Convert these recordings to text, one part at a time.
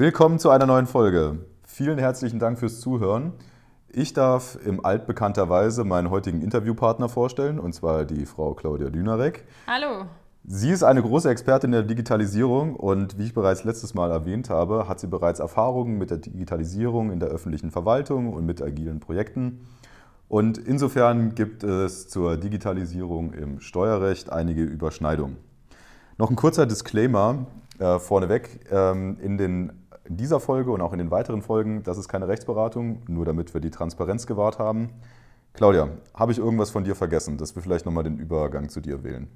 Willkommen zu einer neuen Folge. Vielen herzlichen Dank fürs Zuhören. Ich darf im altbekannter Weise meinen heutigen Interviewpartner vorstellen, und zwar die Frau Claudia Dünarek. Hallo. Sie ist eine große Expertin der Digitalisierung und wie ich bereits letztes Mal erwähnt habe, hat sie bereits Erfahrungen mit der Digitalisierung in der öffentlichen Verwaltung und mit agilen Projekten. Und insofern gibt es zur Digitalisierung im Steuerrecht einige Überschneidungen. Noch ein kurzer Disclaimer äh, vorneweg. Ähm, in den in dieser Folge und auch in den weiteren Folgen, das ist keine Rechtsberatung, nur damit wir die Transparenz gewahrt haben. Claudia, habe ich irgendwas von dir vergessen, dass wir vielleicht nochmal den Übergang zu dir wählen?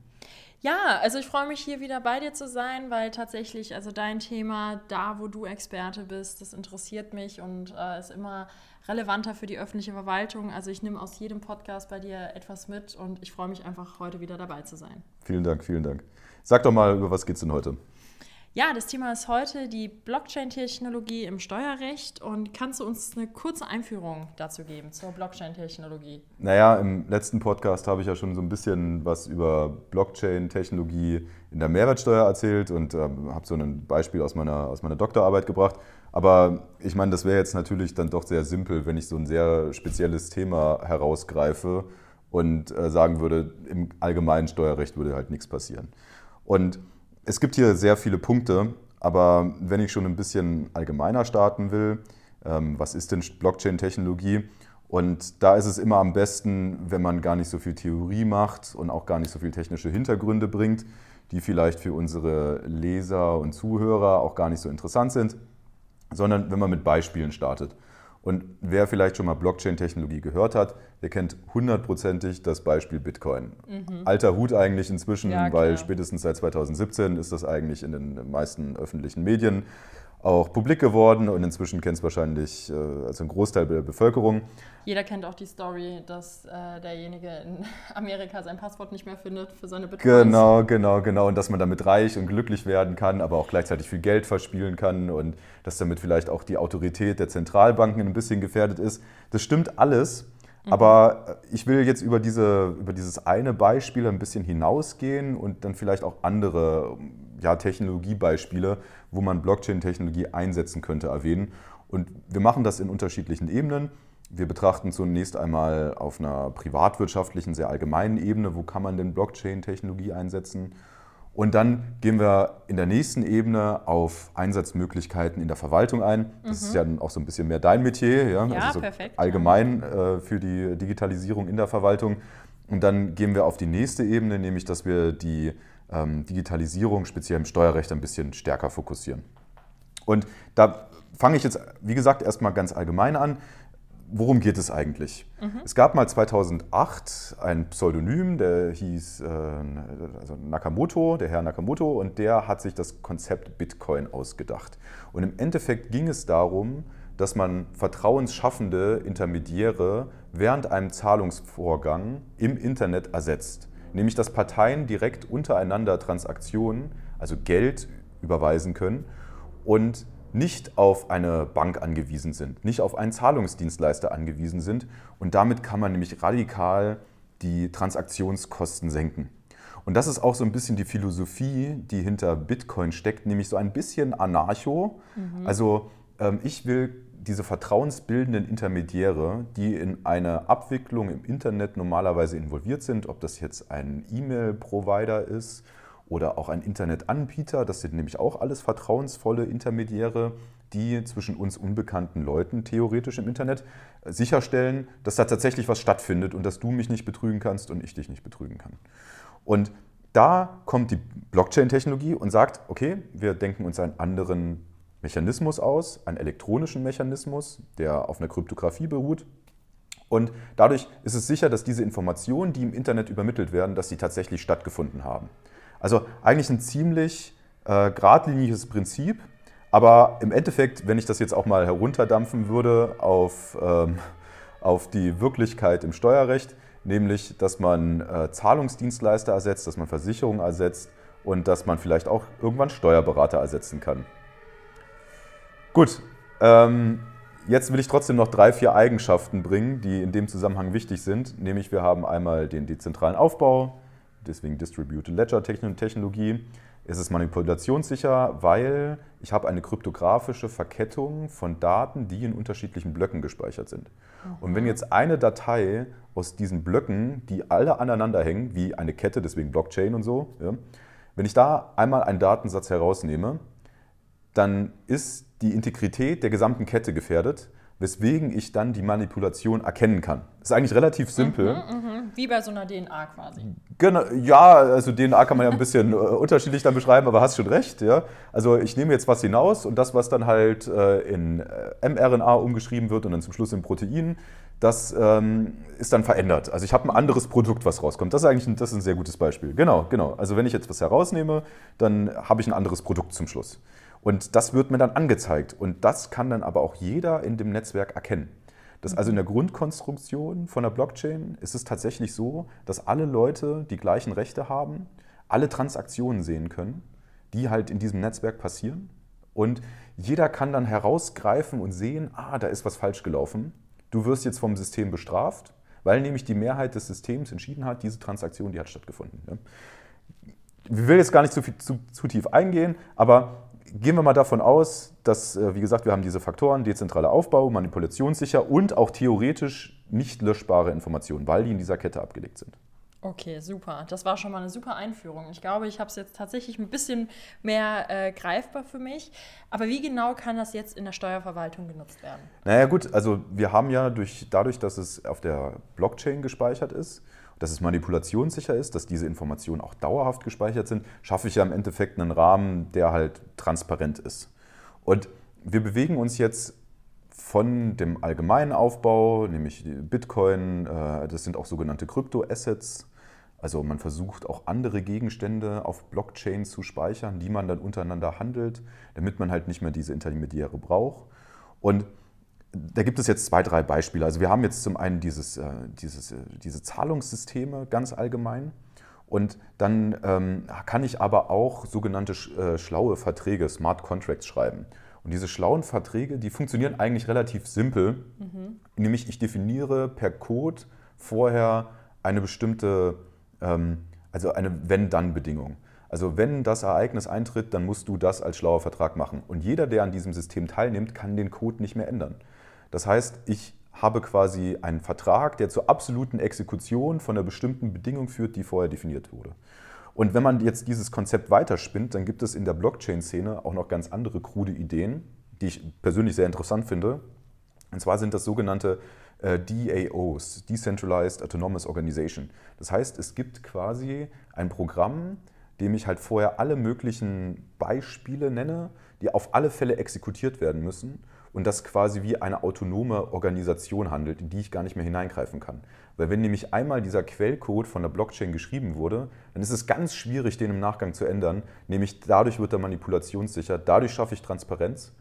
Ja, also ich freue mich hier wieder bei dir zu sein, weil tatsächlich, also dein Thema, da wo du Experte bist, das interessiert mich und äh, ist immer relevanter für die öffentliche Verwaltung. Also ich nehme aus jedem Podcast bei dir etwas mit und ich freue mich einfach, heute wieder dabei zu sein. Vielen Dank, vielen Dank. Sag doch mal, über was geht es denn heute? Ja, das Thema ist heute die Blockchain-Technologie im Steuerrecht. Und kannst du uns eine kurze Einführung dazu geben zur Blockchain-Technologie? Naja, im letzten Podcast habe ich ja schon so ein bisschen was über Blockchain-Technologie in der Mehrwertsteuer erzählt und äh, habe so ein Beispiel aus meiner, aus meiner Doktorarbeit gebracht. Aber ich meine, das wäre jetzt natürlich dann doch sehr simpel, wenn ich so ein sehr spezielles Thema herausgreife und äh, sagen würde, im allgemeinen Steuerrecht würde halt nichts passieren. Und es gibt hier sehr viele Punkte, aber wenn ich schon ein bisschen allgemeiner starten will, ähm, was ist denn Blockchain-Technologie? Und da ist es immer am besten, wenn man gar nicht so viel Theorie macht und auch gar nicht so viel technische Hintergründe bringt, die vielleicht für unsere Leser und Zuhörer auch gar nicht so interessant sind, sondern wenn man mit Beispielen startet. Und wer vielleicht schon mal Blockchain-Technologie gehört hat, der kennt hundertprozentig das Beispiel Bitcoin. Mhm. Alter Hut eigentlich inzwischen, ja, weil spätestens seit 2017 ist das eigentlich in den meisten öffentlichen Medien auch publik geworden und inzwischen kennt es wahrscheinlich äh, also ein Großteil der Bevölkerung. Jeder kennt auch die Story, dass äh, derjenige in Amerika sein Passwort nicht mehr findet für seine Bitcoins. Genau, genau, genau. Und dass man damit reich und glücklich werden kann, aber auch gleichzeitig viel Geld verspielen kann und dass damit vielleicht auch die Autorität der Zentralbanken ein bisschen gefährdet ist. Das stimmt alles. Mhm. Aber ich will jetzt über, diese, über dieses eine Beispiel ein bisschen hinausgehen und dann vielleicht auch andere ja, Technologiebeispiele, wo man Blockchain-Technologie einsetzen könnte, erwähnen. Und wir machen das in unterschiedlichen Ebenen. Wir betrachten zunächst einmal auf einer privatwirtschaftlichen, sehr allgemeinen Ebene, wo kann man denn Blockchain-Technologie einsetzen. Und dann gehen wir in der nächsten Ebene auf Einsatzmöglichkeiten in der Verwaltung ein. Das mhm. ist ja dann auch so ein bisschen mehr dein Metier, ja, ja also so perfekt, allgemein äh, für die Digitalisierung in der Verwaltung. Und dann gehen wir auf die nächste Ebene, nämlich dass wir die Digitalisierung speziell im Steuerrecht ein bisschen stärker fokussieren. Und da fange ich jetzt, wie gesagt, erstmal ganz allgemein an. Worum geht es eigentlich? Mhm. Es gab mal 2008 ein Pseudonym, der hieß äh, also Nakamoto, der Herr Nakamoto, und der hat sich das Konzept Bitcoin ausgedacht. Und im Endeffekt ging es darum, dass man vertrauensschaffende Intermediäre während einem Zahlungsvorgang im Internet ersetzt nämlich dass Parteien direkt untereinander Transaktionen, also Geld überweisen können und nicht auf eine Bank angewiesen sind, nicht auf einen Zahlungsdienstleister angewiesen sind. Und damit kann man nämlich radikal die Transaktionskosten senken. Und das ist auch so ein bisschen die Philosophie, die hinter Bitcoin steckt, nämlich so ein bisschen anarcho. Mhm. Also ähm, ich will diese vertrauensbildenden Intermediäre, die in eine Abwicklung im Internet normalerweise involviert sind, ob das jetzt ein E-Mail-Provider ist oder auch ein Internetanbieter, das sind nämlich auch alles vertrauensvolle Intermediäre, die zwischen uns unbekannten Leuten theoretisch im Internet sicherstellen, dass da tatsächlich was stattfindet und dass du mich nicht betrügen kannst und ich dich nicht betrügen kann. Und da kommt die Blockchain-Technologie und sagt, okay, wir denken uns einen anderen Mechanismus aus, einen elektronischen Mechanismus, der auf einer Kryptographie beruht. Und dadurch ist es sicher, dass diese Informationen, die im Internet übermittelt werden, dass sie tatsächlich stattgefunden haben. Also eigentlich ein ziemlich äh, geradliniges Prinzip. Aber im Endeffekt, wenn ich das jetzt auch mal herunterdampfen würde auf, ähm, auf die Wirklichkeit im Steuerrecht, nämlich dass man äh, Zahlungsdienstleister ersetzt, dass man Versicherungen ersetzt und dass man vielleicht auch irgendwann Steuerberater ersetzen kann. Gut, ähm, jetzt will ich trotzdem noch drei, vier Eigenschaften bringen, die in dem Zusammenhang wichtig sind. Nämlich wir haben einmal den dezentralen Aufbau, deswegen Distributed Ledger Technologie. Es ist manipulationssicher, weil ich habe eine kryptografische Verkettung von Daten, die in unterschiedlichen Blöcken gespeichert sind. Mhm. Und wenn jetzt eine Datei aus diesen Blöcken, die alle aneinander hängen, wie eine Kette, deswegen Blockchain und so, ja, wenn ich da einmal einen Datensatz herausnehme, dann ist die Integrität der gesamten Kette gefährdet, weswegen ich dann die Manipulation erkennen kann. Das ist eigentlich relativ simpel. Mhm, mh. Wie bei so einer DNA quasi. Genau, ja, also DNA kann man ja ein bisschen äh, unterschiedlich dann beschreiben, aber hast schon recht. Ja? Also ich nehme jetzt was hinaus und das, was dann halt äh, in äh, mRNA umgeschrieben wird und dann zum Schluss in Protein, das ähm, ist dann verändert. Also ich habe ein anderes Produkt, was rauskommt. Das ist eigentlich ein, das ist ein sehr gutes Beispiel. Genau, genau. Also wenn ich jetzt was herausnehme, dann habe ich ein anderes Produkt zum Schluss. Und das wird mir dann angezeigt. Und das kann dann aber auch jeder in dem Netzwerk erkennen. Das also in der Grundkonstruktion von der Blockchain ist es tatsächlich so, dass alle Leute die gleichen Rechte haben, alle Transaktionen sehen können, die halt in diesem Netzwerk passieren. Und jeder kann dann herausgreifen und sehen, ah, da ist was falsch gelaufen. Du wirst jetzt vom System bestraft, weil nämlich die Mehrheit des Systems entschieden hat, diese Transaktion, die hat stattgefunden. Ich will jetzt gar nicht zu, viel, zu, zu tief eingehen, aber gehen wir mal davon aus, dass, äh, wie gesagt, wir haben diese Faktoren, dezentraler Aufbau, manipulationssicher und auch theoretisch nicht löschbare Informationen, weil die in dieser Kette abgelegt sind. Okay, super. Das war schon mal eine super Einführung. Ich glaube, ich habe es jetzt tatsächlich ein bisschen mehr äh, greifbar für mich. Aber wie genau kann das jetzt in der Steuerverwaltung genutzt werden? Naja gut, also wir haben ja durch, dadurch, dass es auf der Blockchain gespeichert ist, dass es manipulationssicher ist, dass diese Informationen auch dauerhaft gespeichert sind, schaffe ich ja im Endeffekt einen Rahmen, der halt transparent ist. Und wir bewegen uns jetzt von dem allgemeinen Aufbau, nämlich Bitcoin, äh, das sind auch sogenannte Kryptoassets. Also man versucht auch andere Gegenstände auf Blockchain zu speichern, die man dann untereinander handelt, damit man halt nicht mehr diese Intermediäre braucht. Und da gibt es jetzt zwei, drei Beispiele. Also wir haben jetzt zum einen dieses, äh, dieses, äh, diese Zahlungssysteme ganz allgemein. Und dann ähm, kann ich aber auch sogenannte äh, schlaue Verträge, Smart Contracts schreiben. Und diese schlauen Verträge, die funktionieren eigentlich relativ simpel. Mhm. Nämlich ich definiere per Code vorher eine bestimmte, ähm, also eine Wenn-Dann-Bedingung. Also wenn das Ereignis eintritt, dann musst du das als schlauer Vertrag machen. Und jeder, der an diesem System teilnimmt, kann den Code nicht mehr ändern. Das heißt, ich habe quasi einen Vertrag, der zur absoluten Exekution von einer bestimmten Bedingung führt, die vorher definiert wurde. Und wenn man jetzt dieses Konzept weiterspinnt, dann gibt es in der Blockchain-Szene auch noch ganz andere krude Ideen, die ich persönlich sehr interessant finde. Und zwar sind das sogenannte äh, DAOs, Decentralized Autonomous Organization. Das heißt, es gibt quasi ein Programm, dem ich halt vorher alle möglichen Beispiele nenne, die auf alle Fälle exekutiert werden müssen und das quasi wie eine autonome Organisation handelt, in die ich gar nicht mehr hineingreifen kann. Weil wenn nämlich einmal dieser Quellcode von der Blockchain geschrieben wurde, dann ist es ganz schwierig, den im Nachgang zu ändern. Nämlich dadurch wird er manipulationssicher, dadurch schaffe ich Transparenz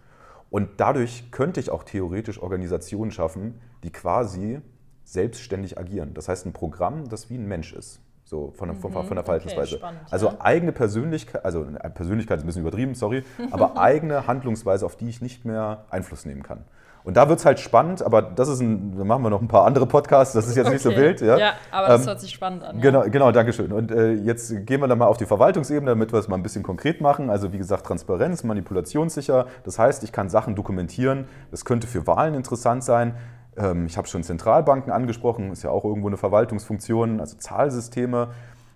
und dadurch könnte ich auch theoretisch Organisationen schaffen, die quasi selbstständig agieren. Das heißt ein Programm, das wie ein Mensch ist. So von, der, von, von der mhm. Verhaltensweise. Okay, also ja. eigene Persönlichkeit, also Persönlichkeit ist ein bisschen übertrieben, sorry, aber eigene Handlungsweise, auf die ich nicht mehr Einfluss nehmen kann. Und da wird es halt spannend, aber das ist ein, da machen wir noch ein paar andere Podcasts, das ist jetzt okay. nicht so wild. Ja, ja aber das ähm, hört sich spannend an. Genau, ja. genau, danke schön. Und äh, jetzt gehen wir dann mal auf die Verwaltungsebene, damit wir es mal ein bisschen konkret machen. Also wie gesagt, Transparenz, manipulationssicher. Das heißt, ich kann Sachen dokumentieren. Das könnte für Wahlen interessant sein. Ähm, ich habe schon Zentralbanken angesprochen, ist ja auch irgendwo eine Verwaltungsfunktion, also Zahlsysteme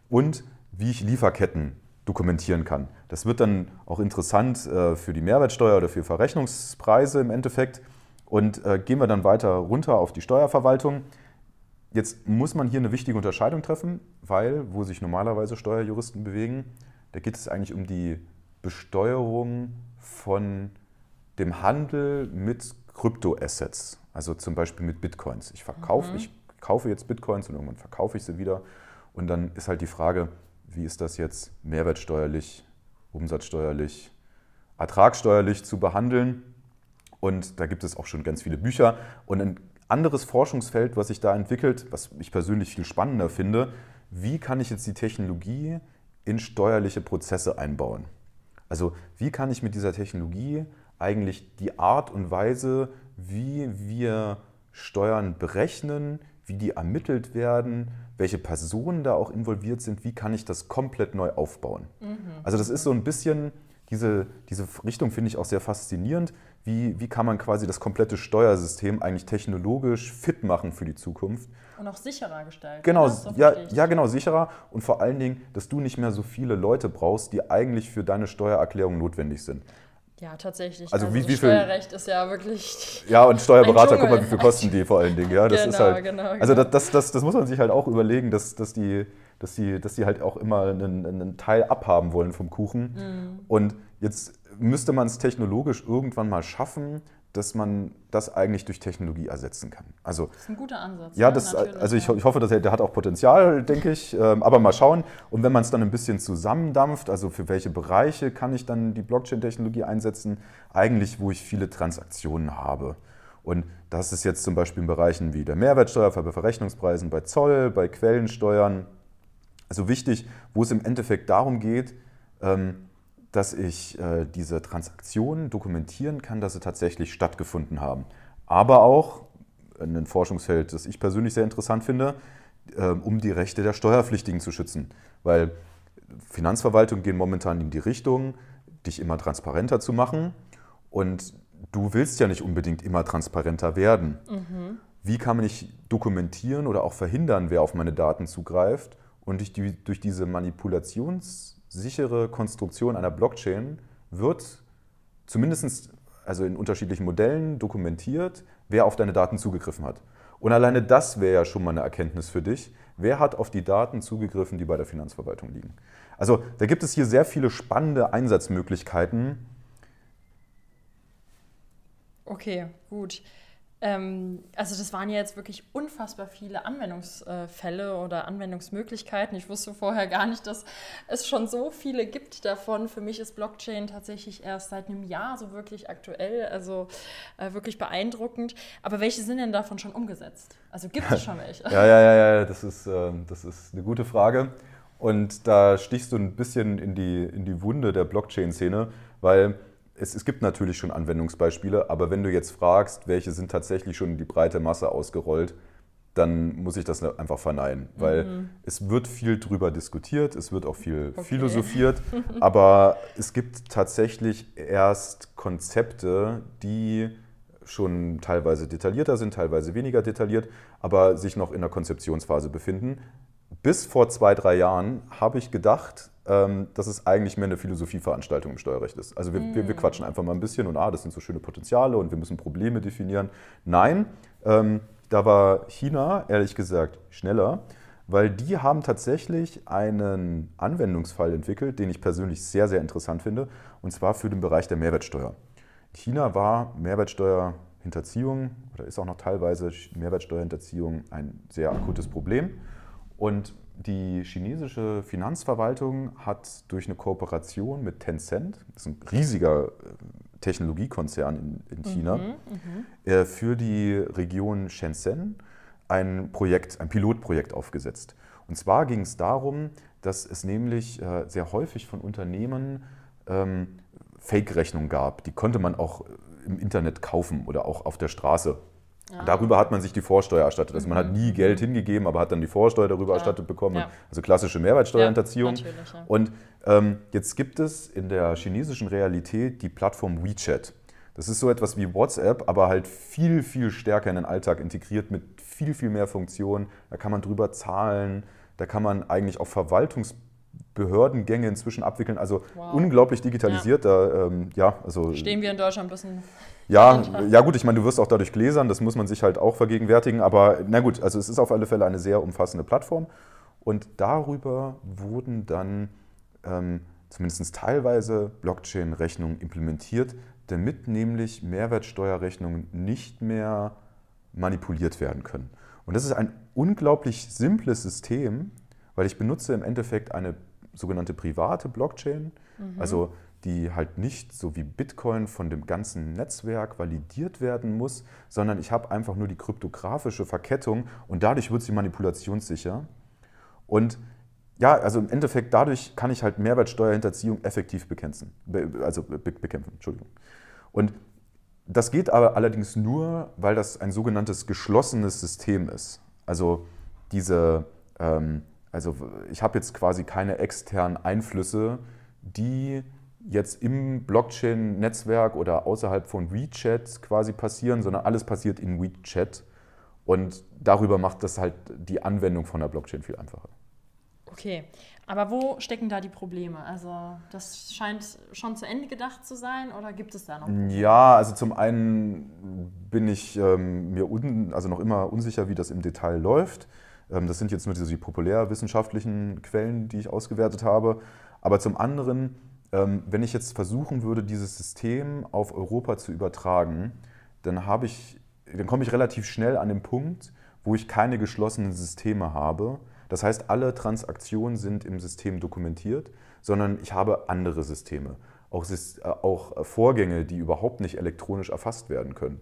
und wie ich Lieferketten dokumentieren kann. Das wird dann auch interessant äh, für die Mehrwertsteuer oder für Verrechnungspreise im Endeffekt. Und äh, gehen wir dann weiter runter auf die Steuerverwaltung. Jetzt muss man hier eine wichtige Unterscheidung treffen, weil wo sich normalerweise Steuerjuristen bewegen, da geht es eigentlich um die Besteuerung von dem Handel mit Kryptoassets. Also zum Beispiel mit Bitcoins. Ich verkaufe, mhm. ich kaufe jetzt Bitcoins und irgendwann verkaufe ich sie wieder. Und dann ist halt die Frage, wie ist das jetzt mehrwertsteuerlich umsatzsteuerlich, ertragssteuerlich zu behandeln. Und da gibt es auch schon ganz viele Bücher. Und ein anderes Forschungsfeld, was sich da entwickelt, was ich persönlich viel spannender finde, wie kann ich jetzt die Technologie in steuerliche Prozesse einbauen? Also wie kann ich mit dieser Technologie eigentlich die Art und Weise, wie wir Steuern berechnen, wie die ermittelt werden, welche Personen da auch involviert sind, wie kann ich das komplett neu aufbauen? Mhm. Also das ist so ein bisschen, diese, diese Richtung finde ich auch sehr faszinierend. Wie, wie kann man quasi das komplette Steuersystem eigentlich technologisch fit machen für die Zukunft? Und auch sicherer gestalten. Genau, ja, ja, genau, sicherer und vor allen Dingen, dass du nicht mehr so viele Leute brauchst, die eigentlich für deine Steuererklärung notwendig sind. Ja, tatsächlich. Also, also wie, wie viel, Steuerrecht ist ja wirklich. Ja, und Steuerberater, guck mal, wie viel kosten die vor allen Dingen. Ja, das genau, ist halt, genau, genau. Also das, das, das, das muss man sich halt auch überlegen, dass, dass, die, dass, die, dass die halt auch immer einen, einen Teil abhaben wollen vom Kuchen. Mhm. Und jetzt müsste man es technologisch irgendwann mal schaffen, dass man das eigentlich durch Technologie ersetzen kann. Also, das ist ein guter Ansatz. Ja, das, also ich, ich, hoffe, dass er, der hat auch Potenzial, denke ich. Ähm, aber mal schauen. Und wenn man es dann ein bisschen zusammendampft, also für welche Bereiche kann ich dann die Blockchain-Technologie einsetzen? Eigentlich, wo ich viele Transaktionen habe. Und das ist jetzt zum Beispiel in Bereichen wie der Mehrwertsteuer, bei Verrechnungspreisen, bei Zoll, bei Quellensteuern. Also wichtig, wo es im Endeffekt darum geht, ähm, dass ich äh, diese Transaktionen dokumentieren kann, dass sie tatsächlich stattgefunden haben. Aber auch ein Forschungsfeld, das ich persönlich sehr interessant finde, äh, um die Rechte der Steuerpflichtigen zu schützen. Weil Finanzverwaltungen gehen momentan in die Richtung, dich immer transparenter zu machen. Und du willst ja nicht unbedingt immer transparenter werden. Mhm. Wie kann man nicht dokumentieren oder auch verhindern, wer auf meine Daten zugreift und durch, die, durch diese Manipulations- sichere Konstruktion einer Blockchain wird zumindest also in unterschiedlichen Modellen dokumentiert, wer auf deine Daten zugegriffen hat. Und alleine das wäre ja schon mal eine Erkenntnis für dich. Wer hat auf die Daten zugegriffen, die bei der Finanzverwaltung liegen? Also da gibt es hier sehr viele spannende Einsatzmöglichkeiten. Okay, gut. Ähm, also das waren ja jetzt wirklich unfassbar viele Anwendungsfälle oder Anwendungsmöglichkeiten. Ich wusste vorher gar nicht, dass es schon so viele gibt davon. Für mich ist Blockchain tatsächlich erst seit einem Jahr so wirklich aktuell, also äh, wirklich beeindruckend. Aber welche sind denn davon schon umgesetzt? Also gibt es schon welche? ja, ja, ja, ja, das ist, äh, das ist eine gute Frage. Und da stichst du ein bisschen in die, in die Wunde der Blockchain-Szene, weil es, es, gibt natürlich schon Anwendungsbeispiele, aber wenn du jetzt fragst, welche sind tatsächlich schon in die breite Masse ausgerollt, dann muss ich das einfach verneinen, weil mhm. es wird viel drüber diskutiert, es wird auch viel okay. philosophiert, aber es gibt tatsächlich erst Konzepte, die schon teilweise detaillierter sind, teilweise weniger detailliert, aber sich noch in der Konzeptionsphase befinden. Bis vor zwei, drei Jahren habe ich gedacht, ähm, dass es eigentlich mehr eine Philosophieveranstaltung im Steuerrecht ist. Also wir, mm. wir, wir, quatschen einfach mal ein bisschen und ah, das sind so schöne Potenziale und wir müssen Probleme definieren. Nein, ähm, da war China ehrlich gesagt schneller, weil die haben tatsächlich einen Anwendungsfall entwickelt, den ich persönlich sehr, sehr interessant finde, und zwar für den Bereich der Mehrwertsteuer. In China war Mehrwertsteuerhinterziehung oder ist auch noch teilweise Mehrwertsteuerhinterziehung ein sehr akutes Problem. Und die chinesische Finanzverwaltung hat durch eine Kooperation mit Tencent, das ist ein riesiger äh, Technologiekonzern in, in China, mhm, mhm, äh, für die Region Shenzhen ein Projekt, ein Pilotprojekt aufgesetzt. Und zwar ging es darum, dass es nämlich äh, sehr häufig von Unternehmen ähm, Fake-Rechnungen gab. Die konnte man auch im Internet kaufen oder auch auf der Straße ja. Darüber hat man sich die Vorsteuer erstattet. Also man hat nie mhm. Geld hingegeben, aber hat dann die Vorsteuer darüber ja. erstattet bekommen. Ja. Also klassische Mehrwertsteuerhinterziehung. Und ähm, jetzt gibt es in der chinesischen Realität die Plattform WeChat. Das ist so etwas wie WhatsApp, aber halt viel, viel stärker in den Alltag integriert mit viel, viel mehr Funktionen. Da kann man drüber zahlen, da kann man eigentlich auch Verwaltungsbehördengänge inzwischen abwickeln. Also wow. unglaublich digitalisiert. Da, ähm, ja, also Stehen wir in Deutschland ein bisschen ja, ja gut, ich meine, du wirst auch dadurch gläsern, das muss man sich halt auch vergegenwärtigen, aber na gut, also es ist auf alle Fälle eine sehr umfassende Plattform und darüber wurden dann ähm, zumindest teilweise Blockchain-Rechnungen implementiert, damit nämlich Mehrwertsteuerrechnungen nicht mehr manipuliert werden können. Und das ist ein unglaublich simples System, weil ich benutze im Endeffekt eine sogenannte private Blockchain, Mhm. Also die halt nicht so wie Bitcoin von dem ganzen Netzwerk validiert werden muss, sondern ich habe einfach nur die kryptografische Verkettung und dadurch wird sie manipulationssicher. Und ja, also im Endeffekt dadurch kann ich halt Mehrwertsteuerhinterziehung effektiv bekämpfen. Also bekämpfen, Entschuldigung. Und das geht aber allerdings nur, weil das ein sogenanntes geschlossenes System ist. Also diese, ähm, also ich habe jetzt quasi keine externen Einflüsse, die jetzt im Blockchain-Netzwerk oder außerhalb von WeChat quasi passieren, sondern alles passiert in WeChat. Und darüber macht das halt die Anwendung von der Blockchain viel einfacher. Okay, aber wo stecken da die Probleme? Also das scheint schon zu Ende gedacht zu sein oder gibt es da noch? Probleme? Ja, also zum einen bin ich ähm, mir also noch immer unsicher, wie das im Detail läuft. Ähm, das sind jetzt nur diese populärwissenschaftlichen Quellen, die ich ausgewertet habe. Aber zum anderen, ähm, wenn ich jetzt versuchen würde, dieses System auf Europa zu übertragen, dann dann komme ich relativ schnell an den Punkt, wo ich keine geschlossenen Systeme habe das heißt, alle Transaktionen sind im System dokumentiert, sondern ich habe andere Systeme, auch, äh, auch Vorgänge, die überhaupt nicht elektronisch erfasst werden können.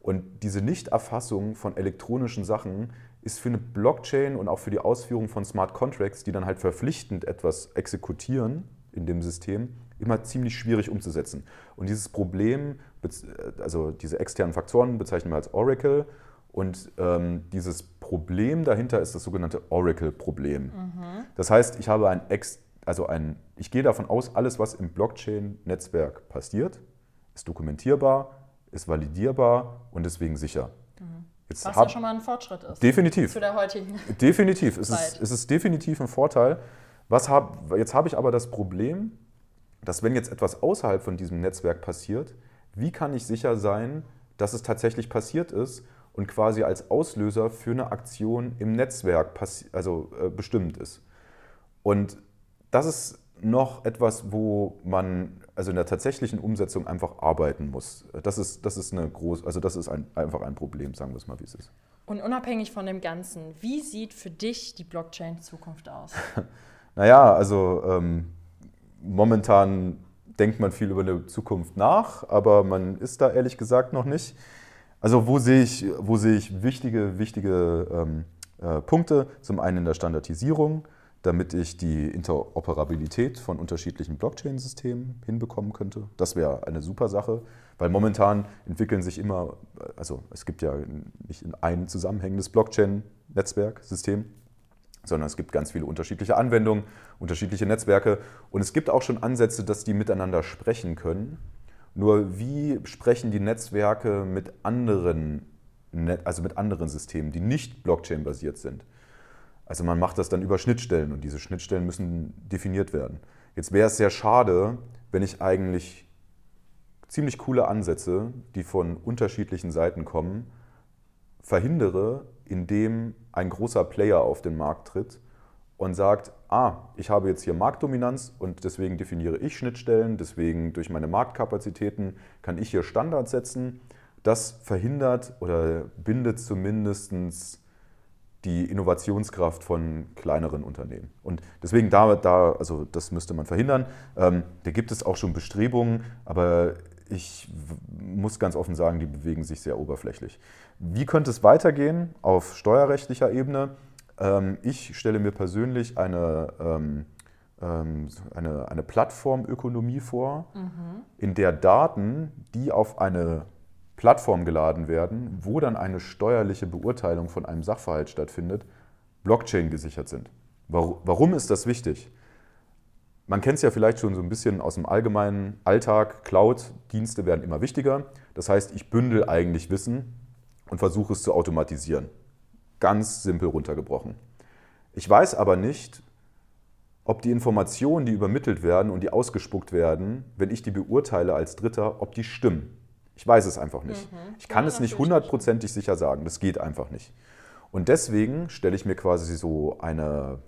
Und diese Nichterfassung von elektronischen Sachen ist für eine Blockchain und auch für die Ausführung von Smart Contracts, die dann halt verpflichtend etwas exekutieren in dem System, immer ziemlich schwierig umzusetzen. Und dieses Problem, also diese externen Faktoren bezeichnen wir als Oracle und ähm, dieses Problem dahinter ist das sogenannte Oracle-Problem. Mhm. Das heißt, ich habe ein Ex, also ein, ich gehe davon aus, alles, was im Blockchain-Netzwerk passiert, ist dokumentierbar, ist validierbar und deswegen sicher. Mhm. Jetzt was hab, ja schon mal ein Fortschritt ist. Definitiv. Zu der heutigen Definitiv. Es ist, es ist definitiv ein Vorteil. Was hab, jetzt habe ich aber das Problem, dass wenn jetzt etwas außerhalb von diesem Netzwerk passiert, wie kann ich sicher sein, dass es tatsächlich passiert ist und quasi als Auslöser für eine Aktion im Netzwerk also, äh, bestimmt ist. Und das ist noch etwas, wo man also in der tatsächlichen Umsetzung einfach arbeiten muss. Das ist, das ist eine groß, also das ist ein, einfach ein Problem, sagen wir es mal, wie es ist. Und unabhängig von dem Ganzen, wie sieht für dich die Blockchain-Zukunft aus? naja, also ähm, momentan denkt man viel über eine Zukunft nach, aber man ist da ehrlich gesagt noch nicht. Also wo sehe ich, wo sehe ich wichtige, wichtige ähm, äh, Punkte? Zum einen in der Standardisierung, damit ich die Interoperabilität von unterschiedlichen Blockchain-Systemen hinbekommen könnte. Das wäre eine super Sache, weil momentan entwickeln sich immer, also es gibt ja nicht ein zusammenhängendes Blockchain-Netzwerk-System, sondern es gibt ganz viele unterschiedliche Anwendungen, unterschiedliche Netzwerke und es gibt auch schon Ansätze, dass die miteinander sprechen können nur wie sprechen die Netzwerke mit anderen, also mit anderen Systemen, die nicht Blockchain-basiert sind? Also man macht das dann über Schnittstellen und diese Schnittstellen müssen definiert werden. Jetzt wäre es sehr schade, wenn ich eigentlich ziemlich coole Ansätze, die von unterschiedlichen Seiten kommen, verhindere, indem ein großer Player auf den Markt tritt und sagt, ah, ich habe jetzt hier Marktdominanz und deswegen definiere ich Schnittstellen, deswegen durch meine Marktkapazitäten kann ich hier Standards setzen. Das verhindert oder bindet zumindest die Innovationskraft von kleineren Unternehmen. Und deswegen da, da also das müsste man verhindern. Ähm, da gibt es auch schon Bestrebungen, aber ich muss ganz offen sagen, die bewegen sich sehr oberflächlich. Wie könnte es weitergehen auf steuerrechtlicher Ebene? Ähm, ich stelle mir persönlich eine, ähm, ähm, eine, eine Plattformökonomie vor, mhm. in der Daten, die auf eine Plattform geladen werden, wo dann eine steuerliche Beurteilung von einem Sachverhalt stattfindet, Blockchain gesichert sind. Warum ist das wichtig? Man kennt es ja vielleicht schon so ein bisschen aus dem allgemeinen Alltag. Cloud-Dienste werden immer wichtiger. Das heißt, ich bündel eigentlich Wissen und versuche es zu automatisieren. Ganz simpel runtergebrochen. Ich weiß aber nicht, ob die Informationen, die übermittelt werden und die ausgespuckt werden, wenn ich die beurteile als Dritter, ob die stimmen. Ich weiß es einfach nicht. Mhm. Ich kann ja, es nicht hundertprozentig sicher sagen. Das geht einfach nicht. Und deswegen stelle ich mir quasi so eine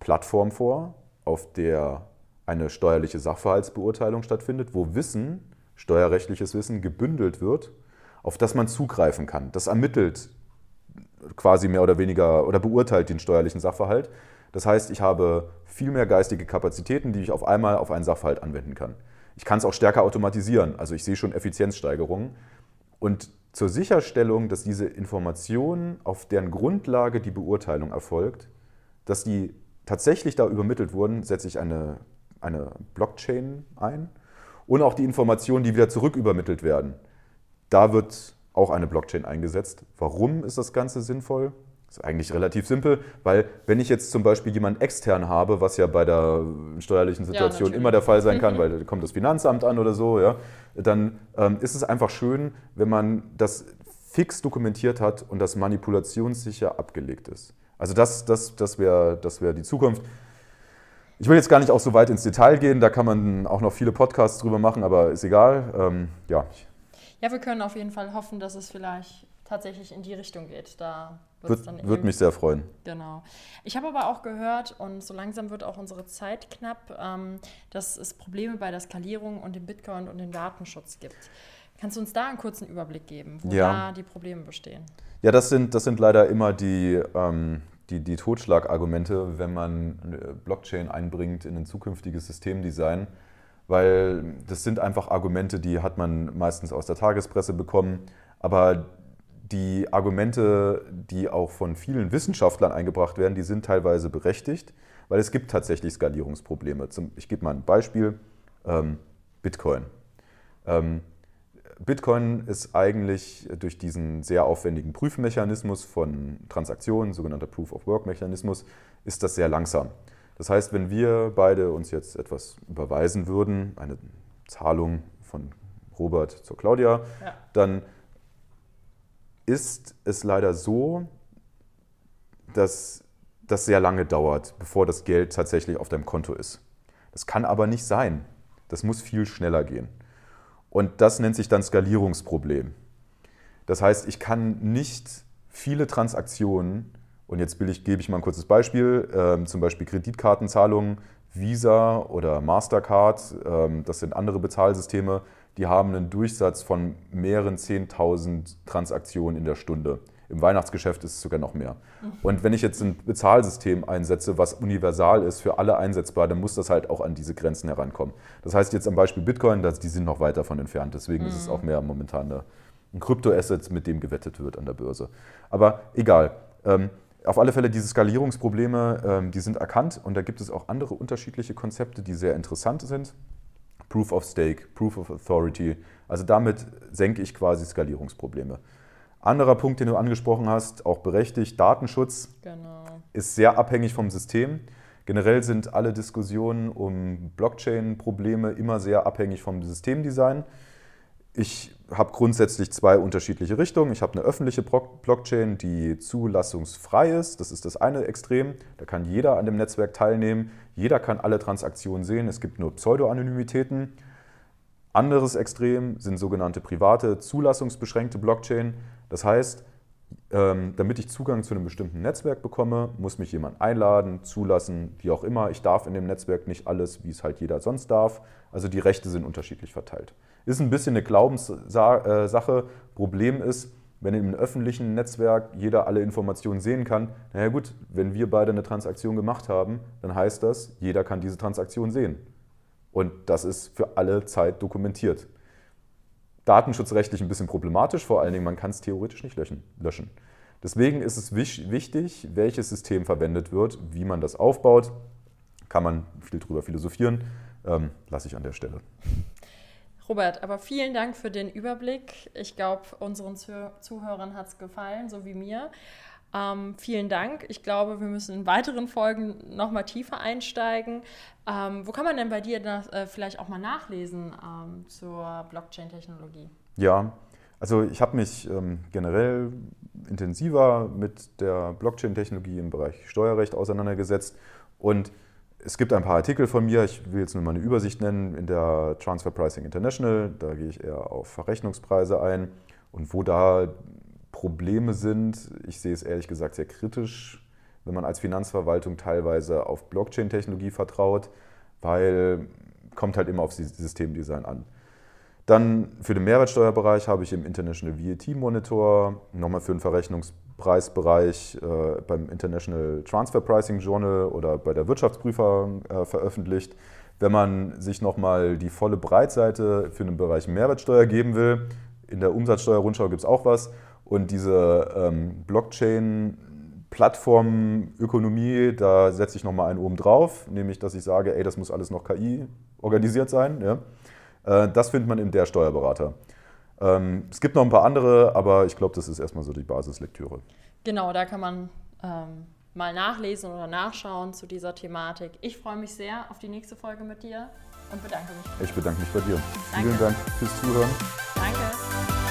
Plattform vor, auf der eine steuerliche Sachverhaltsbeurteilung stattfindet, wo Wissen, steuerrechtliches Wissen gebündelt wird, auf das man zugreifen kann. Das ermittelt quasi mehr oder weniger oder beurteilt den steuerlichen Sachverhalt. Das heißt, ich habe viel mehr geistige Kapazitäten, die ich auf einmal auf einen Sachverhalt anwenden kann. Ich kann es auch stärker automatisieren, also ich sehe schon Effizienzsteigerungen. Und zur Sicherstellung, dass diese Informationen, auf deren Grundlage die Beurteilung erfolgt, dass die tatsächlich da übermittelt wurden, setze ich eine, eine Blockchain ein und auch die Informationen, die wieder zurück übermittelt werden. Da wird auch eine Blockchain eingesetzt. Warum ist das Ganze sinnvoll? Das ist eigentlich relativ simpel, weil wenn ich jetzt zum Beispiel jemanden extern habe, was ja bei der steuerlichen Situation ja, immer der Fall sein kann, weil da kommt das Finanzamt an oder so, ja, dann ähm, ist es einfach schön, wenn man das fix dokumentiert hat und das manipulationssicher abgelegt ist. Also das, das, das wäre das wär die Zukunft. Ich will jetzt gar nicht auch so weit ins Detail gehen, da kann man auch noch viele Podcasts drüber machen, aber ist egal. Ähm, ja. ja, wir können auf jeden Fall hoffen, dass es vielleicht tatsächlich in die Richtung geht. Da wird, dann wird mich sehr freuen. Genau. Ich habe aber auch gehört, und so langsam wird auch unsere Zeit knapp, ähm, dass es Probleme bei der Skalierung und dem Bitcoin und dem Datenschutz gibt. Kannst du uns da einen kurzen Überblick geben, wo ja. da die Probleme bestehen? Ja, das sind, das sind leider immer die, ähm, die, die Totschlagargumente, wenn man Blockchain einbringt in ein zukünftiges Systemdesign, weil das sind einfach Argumente, die hat man meistens aus der Tagespresse bekommen, aber die Argumente, die auch von vielen Wissenschaftlern eingebracht werden, die sind teilweise berechtigt, weil es gibt tatsächlich Skalierungsprobleme. ich gebe mal ein Beispiel, ähm, Bitcoin. Ähm, Bitcoin ist eigentlich durch diesen sehr aufwendigen Prüfmechanismus von Transaktionen, sogenannter Proof-of-Work-Mechanismus, ist das sehr langsam. Das heißt, wenn wir beide uns jetzt etwas überweisen würden, eine Zahlung von Robert zur Claudia, ja. dann ist es leider so, dass das sehr lange dauert, bevor das Geld tatsächlich auf deinem Konto ist. Das kann aber nicht sein. Das muss viel schneller gehen. Und das nennt sich dann Skalierungsproblem. Das heißt, ich kann nicht viele Transaktionen, und jetzt ich, gebe ich mal ein kurzes Beispiel, äh, zum Beispiel Kreditkartenzahlungen, Visa oder Mastercard, äh, das sind andere Bezahlsysteme, die haben einen Durchsatz von mehreren 10.000 Transaktionen in der Stunde. Im Weihnachtsgeschäft ist es sogar noch mehr. Und wenn ich jetzt ein Bezahlsystem einsetze, was universal ist, für alle einsetzbar, dann muss das halt auch an diese Grenzen herankommen. Das heißt jetzt am Beispiel Bitcoin, die sind noch weit davon entfernt. Deswegen mhm. ist es mhm. auch mehr momentan ein Kryptoasset, mit dem gewettet wird an der Börse. Aber egal. Ähm, auf alle Fälle, diese Skalierungsprobleme, ähm, die sind erkannt und da gibt es auch andere unterschiedliche Konzepte, die sehr interessant sind. Proof of Stake, Proof of Authority. Also damit senke ich quasi Skalierungsprobleme. Anderer Punkt, den du angesprochen hast, auch berechtigt, Datenschutz genau. ist sehr abhängig vom System. Generell sind alle Diskussionen um Blockchain-Probleme immer sehr abhängig vom Systemdesign. Ich habe grundsätzlich zwei unterschiedliche Richtungen. Ich habe eine öffentliche Blockchain, die zulassungsfrei ist. Das ist das eine Extrem. Da kann jeder an dem Netzwerk teilnehmen. Jeder kann alle Transaktionen sehen. Es gibt nur Pseudo-Anonymitäten. Anderes Extrem sind sogenannte private, zulassungsbeschränkte Blockchain. Das heißt, ähm, damit ich Zugang zu einem bestimmten Netzwerk bekomme, muss mich jemand einladen, zulassen, wie auch immer. Ich darf in dem Netzwerk nicht alles, wie es halt jeder sonst darf. Also die Rechte sind unterschiedlich verteilt. Ist ein bisschen eine Glaubenssache. Problem ist, wenn im öffentlichen Netzwerk jeder alle Informationen sehen kann, naja gut, wenn wir beide eine Transaktion gemacht haben, dann heißt das, jeder kann diese Transaktion sehen. Und das ist für alle Zeit dokumentiert. Datenschutzrechtlich ein bisschen problematisch, vor allen Dingen, man kann es theoretisch nicht löschen. Deswegen ist es wichtig, welches System verwendet wird, wie man das aufbaut. Kann man viel drüber philosophieren, ähm, lasse ich an der Stelle. Robert, aber vielen Dank für den Überblick. Ich glaube, unseren Zuhörern hat es gefallen, so wie mir. Ähm, vielen Dank. Ich glaube, wir müssen in weiteren Folgen nochmal tiefer einsteigen. Ähm, wo kann man denn bei dir das, äh, vielleicht auch mal nachlesen ähm, zur Blockchain-Technologie? Ja, also ich habe mich ähm, generell intensiver mit der Blockchain-Technologie im Bereich Steuerrecht auseinandergesetzt und es gibt ein paar Artikel von mir, ich will jetzt nur mal eine Übersicht nennen, in der Transfer Pricing International, da gehe ich eher auf Verrechnungspreise ein. Und wo da Probleme sind, ich sehe es ehrlich gesagt sehr kritisch, wenn man als Finanzverwaltung teilweise auf Blockchain-Technologie vertraut, weil kommt halt immer auf Systemdesign an. Dann für den Mehrwertsteuerbereich habe ich im International VAT Monitor, nochmal für den Verrechnungspreisbereich äh, beim International Transfer Pricing Journal oder bei der Wirtschaftsprüfer äh, veröffentlicht. Wenn man sich nochmal die volle Breitseite für den Bereich Mehrwertsteuer geben will, in der Umsatzsteuerrundschau gibt es auch was. Und diese ähm, Blockchain Plattformökonomie, da setze ich nochmal einen oben drauf, nämlich dass ich sage, ey, das muss alles noch KI organisiert sein. Ja? Äh, das findet man in der Steuerberater. Ähm, es gibt noch ein paar andere, aber ich glaube, das ist erstmal so die Basislektüre. Genau, da kann man ähm, mal nachlesen oder nachschauen zu dieser Thematik. Ich freue mich sehr auf die nächste Folge mit dir und bedanke mich. Ich bedanke mich bei dir. Danke. Vielen Dank fürs Zuhören. Danke.